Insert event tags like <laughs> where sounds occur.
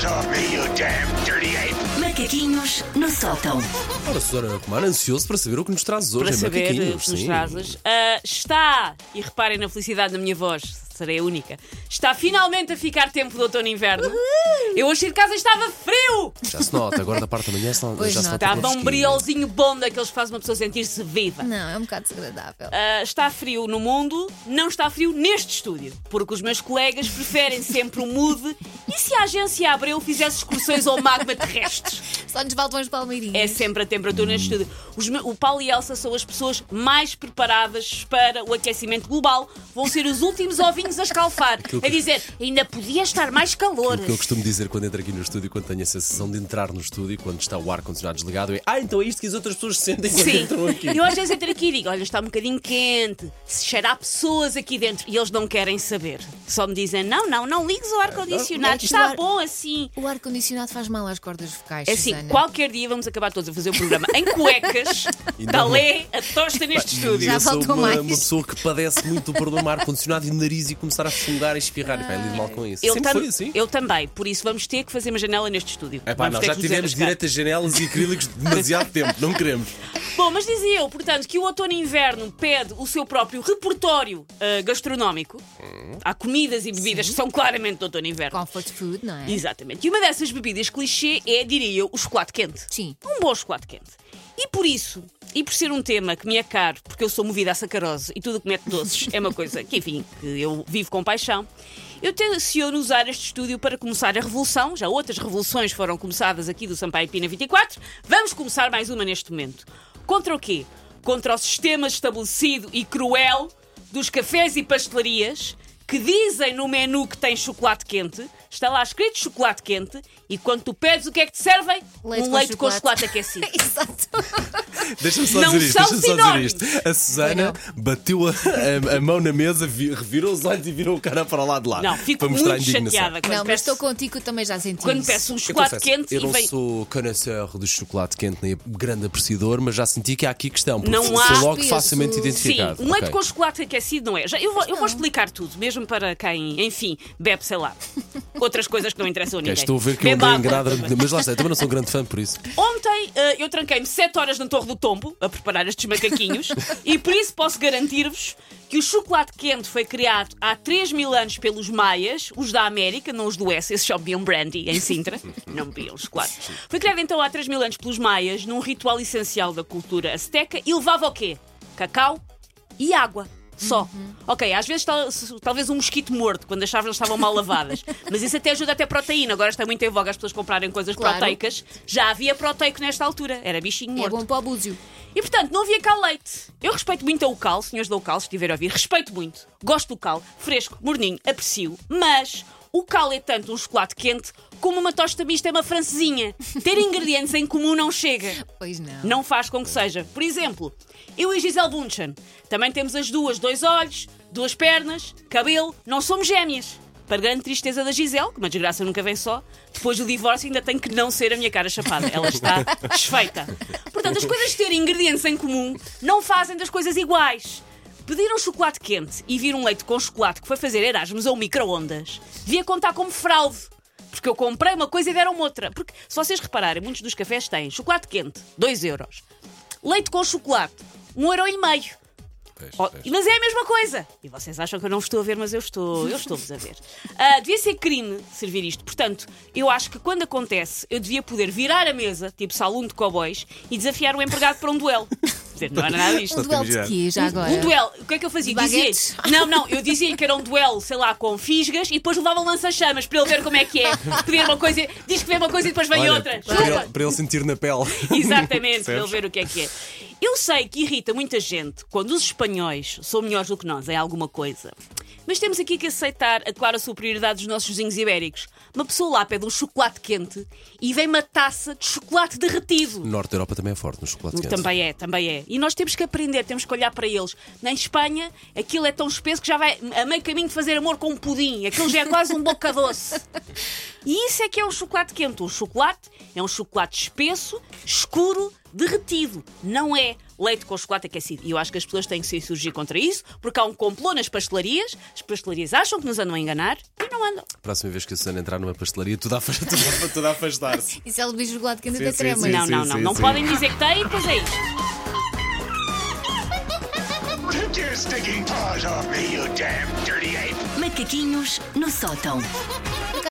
paws off me, you damn dirty ape! Macaquinhos no sótão. Ora, Susana Romano, ansioso para saber o que nos trazes hoje para em saber Macaquinhos. se nos sim. trazes. Ah, está, e reparem na felicidade da minha voz, serei a única, está finalmente a ficar tempo de outono e inverno. Eu hoje de casa estava frio! Já se nota, agora da parte da manhã se não, Pois já se não. nota Estava com um briolzinho bom daqueles que faz uma pessoa sentir-se viva. Não, é um bocado desagradável. Ah, está frio no mundo, não está frio neste estúdio, porque os meus colegas preferem sempre o mood. E se a agência Abreu fizesse excursões ao magma terrestre? Só nos faltam as palmeirinhas. É sempre a temperatura neste estúdio. Os me- o Paulo e a Elsa são as pessoas mais preparadas para o aquecimento global. Vão ser os últimos ovinhos a escalfar, a dizer ainda podia estar mais calor. O que eu costumo dizer quando entro aqui no estúdio, quando tenho a sensação de entrar no estúdio, quando está o ar-condicionado desligado, é Ah, então é isto que as outras pessoas sentem quando Sim, entram aqui. eu às vezes entro aqui e digo: olha, está um bocadinho quente, se cheira a pessoas aqui dentro e eles não querem saber. Só me dizem: não, não, não ligues o ar-condicionado, É está o ar- bom assim. O ar-condicionado faz mal às cordas vocais. É assim, Susana. qualquer dia vamos acabar todos a fazer o programa em cuecas, <laughs> talé, a tosta neste estúdio. Já eu sou faltou uma, mais. uma pessoa que padece muito do problema ar-condicionado e nariz e começar a fungar e espirrar. E vai lido mal com isso. Eu, Sempre tam- foi assim. eu também, por isso vamos ter que fazer uma janela neste estúdio. É pá, ter já tivemos a janelas e acrílicos demasiado tempo, não queremos. <laughs> Bom, mas dizia eu, portanto, que o outono e inverno pede o seu próprio repertório ah, gastronómico. Há comidas e bebidas que são claramente do outono e inverno. Comfort food, não é? Exatamente. E uma dessas bebidas clichê é, diria eu, o chocolate quente. Sim. Um bom chocolate quente. E por isso, e por ser um tema que me é caro, porque eu sou movida a sacarose e tudo o que mete doces é uma coisa que, enfim, que eu vivo com paixão, eu tenciono usar este estúdio para começar a revolução. Já outras revoluções foram começadas aqui do Sampaio Pina 24. Vamos começar mais uma neste momento. Contra o quê? Contra o sistema estabelecido e cruel dos cafés e pastelarias que dizem no menu que tem chocolate quente, está lá escrito chocolate quente, e quando tu pedes o que é que te servem? Leite um com leite com chocolate. chocolate aquecido. <laughs> Exato. Deixa-me só Não dizer isto, são deixa-me só dizer sinónimos. isto. A Susana bateu a, a- a mão na mesa, vi- revirou os olhos e virou o cara para lá de lá. Não, fico para mostrar muito chateada quando Não, mas peço, estou contigo, eu também já senti quando isso. peço um Eu chocolate confesso, quente eu não vem. sou connoisseur do chocolate quente nem grande apreciador, mas já senti que há aqui questão. porque Não sou há logo peso. facilmente Sim, Sim, identificado. um leite Ok. com chocolate aquecido não é. Já, eu, vou, eu vou explicar tudo, mesmo para quem, enfim, bebe, sei lá, <laughs> outras coisas que não interessam a ninguém. estou a ver que eu água enganado, também. mas lá está, eu também não sou um grande fã por isso. Ontem eh, eu tranquei-me 7 horas na Torre do Tombo a preparar estes macaquinhos <laughs> e por isso posso garantir-vos que o chocolate quente foi criado há 3 mil anos pelos maias, os da América, não os do Oeste, esses só bebiam brandy em Sintra, <laughs> não bebiam chocolate. Foi criado então há 3 mil anos pelos maias num ritual essencial da cultura azteca e levava o quê? Cacau e água. Só. Ok, às vezes tal- talvez um mosquito morto, quando as chávenas estavam mal lavadas. <laughs> Mas isso até ajuda até proteína. Agora está muito em voga as pessoas comprarem coisas Claro. proteicas. Já havia proteico nesta altura. Era bichinho É morto. bom para o búzio. E portanto, não havia cá leite. Eu respeito muito o cal, senhores do cal, se estiver a ouvir, respeito muito. Gosto do cal, fresco, morninho, aprecio. Mas o cal é tanto um chocolate quente como uma tosta mista é uma francesinha. Ter ingredientes em comum não chega. Pois não. Não faz com que seja. Por exemplo, eu e Gisele Bunchen também temos as duas, dois olhos, duas pernas, cabelo, não somos gêmeas. Para grande tristeza da Gisele, que uma desgraça nunca vem só, depois do divórcio ainda tem que não ser a minha cara chapada. Ela está <laughs> desfeita. Portanto, as coisas terem ingredientes em comum não fazem das coisas iguais. Pedir um chocolate quente e vir um leite com chocolate que foi fazer Erasmus ou micro-ondas devia contar como fraude. Porque eu comprei uma coisa e deram outra. Porque, se vocês repararem, muitos dos cafés têm chocolate quente, 2 euros. Leite com chocolate, 1 um euro e meio. Oh, mas é a mesma coisa. E vocês acham que eu não vos estou a ver, mas eu estou. Eu estou-vos a ver. Ah, devia ser crime servir isto. Portanto, eu acho que quando acontece, eu devia poder virar a mesa, tipo salão de cowboys, e desafiar o empregado para um duelo. Dizer, não era nada disto. Um duelo de quê, já agora? Um duelo. O que é que eu fazia? Dizia? Não, não, eu dizia que era um duelo, sei lá, com fisgas e depois levava um lança-chamas para ele ver como é que é. Pedir uma coisa, diz que vê uma coisa e depois vem Olha, outra. para, ele, para ele sentir na pele. <laughs> Exatamente, para ele ver o que é que é. Eu sei que irrita muita gente quando os espanhóis são melhores do que nós em alguma coisa. Mas temos aqui que aceitar a clara superioridade dos nossos vizinhos ibéricos. Uma pessoa lá pede um chocolate quente e vem uma taça de chocolate derretido. Norte da Europa também é forte no chocolate quente. Também é, também é. E nós temos que aprender, temos que olhar para eles. Na Espanha, aquilo é tão espesso que já vai a meio caminho de fazer amor com um pudim. Aquilo já é quase um boca doce. E isso é que é o chocolate quente. O chocolate é um chocolate espesso, escuro, derretido, não é leite com chocolate aquecido. E eu acho que as pessoas têm que se insurgir contra isso, porque há um complô nas pastelarias, as pastelarias acham que nos andam a enganar e não andam. Próxima vez que a Susana entrar numa pastelaria, tudo a, a- <laughs> tudo a afastar-se. E se ela diz chocolate quente Sim, até sim. não, não, não. não sim. podem dizer que tem e depois é isto. Take your stinking paws off me, you damn dirty ape! Macaquinhos no sótão.